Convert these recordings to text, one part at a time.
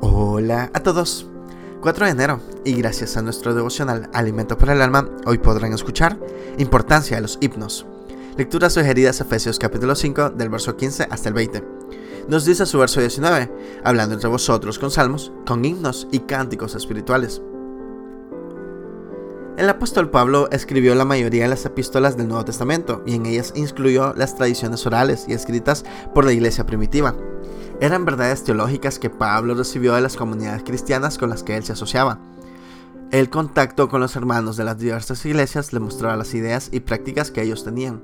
Hola a todos. 4 de enero y gracias a nuestro devocional Alimento para el Alma, hoy podrán escuchar Importancia de los himnos. Lecturas sugeridas Efesios capítulo 5 del verso 15 hasta el 20. Nos dice su verso 19, hablando entre vosotros con salmos, con himnos y cánticos espirituales. El apóstol Pablo escribió la mayoría de las epístolas del Nuevo Testamento y en ellas incluyó las tradiciones orales y escritas por la iglesia primitiva eran verdades teológicas que Pablo recibió de las comunidades cristianas con las que él se asociaba. El contacto con los hermanos de las diversas iglesias le mostraba las ideas y prácticas que ellos tenían.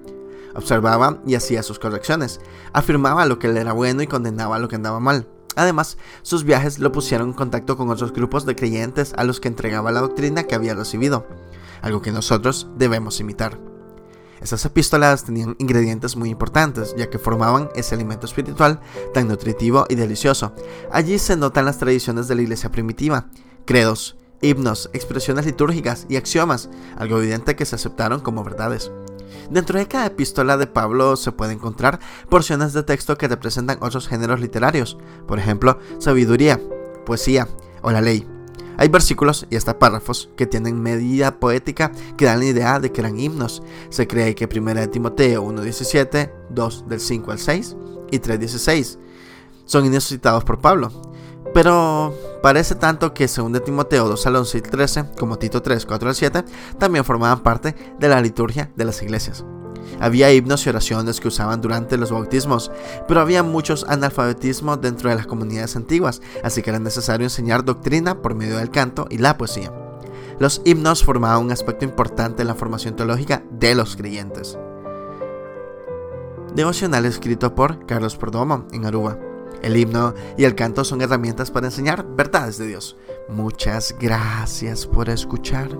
Observaba y hacía sus correcciones, afirmaba lo que le era bueno y condenaba lo que andaba mal. Además, sus viajes lo pusieron en contacto con otros grupos de creyentes a los que entregaba la doctrina que había recibido, algo que nosotros debemos imitar. Esas epístolas tenían ingredientes muy importantes, ya que formaban ese alimento espiritual tan nutritivo y delicioso. Allí se notan las tradiciones de la iglesia primitiva, credos, himnos, expresiones litúrgicas y axiomas, algo evidente que se aceptaron como verdades. Dentro de cada epístola de Pablo se pueden encontrar porciones de texto que representan otros géneros literarios, por ejemplo, sabiduría, poesía o la ley. Hay versículos y hasta párrafos que tienen medida poética que dan la idea de que eran himnos. Se cree que 1 de Timoteo 1.17, 2 del 5 al 6 y 3.16 son himnos citados por Pablo. Pero parece tanto que 2 de Timoteo 2 al 11 y 13, como Tito 3, 4 al 7, también formaban parte de la liturgia de las iglesias. Había himnos y oraciones que usaban durante los bautismos, pero había muchos analfabetismos dentro de las comunidades antiguas, así que era necesario enseñar doctrina por medio del canto y la poesía. Los himnos formaban un aspecto importante en la formación teológica de los creyentes. Devocional escrito por Carlos Perdomo en Aruba. El himno y el canto son herramientas para enseñar verdades de Dios. Muchas gracias por escuchar.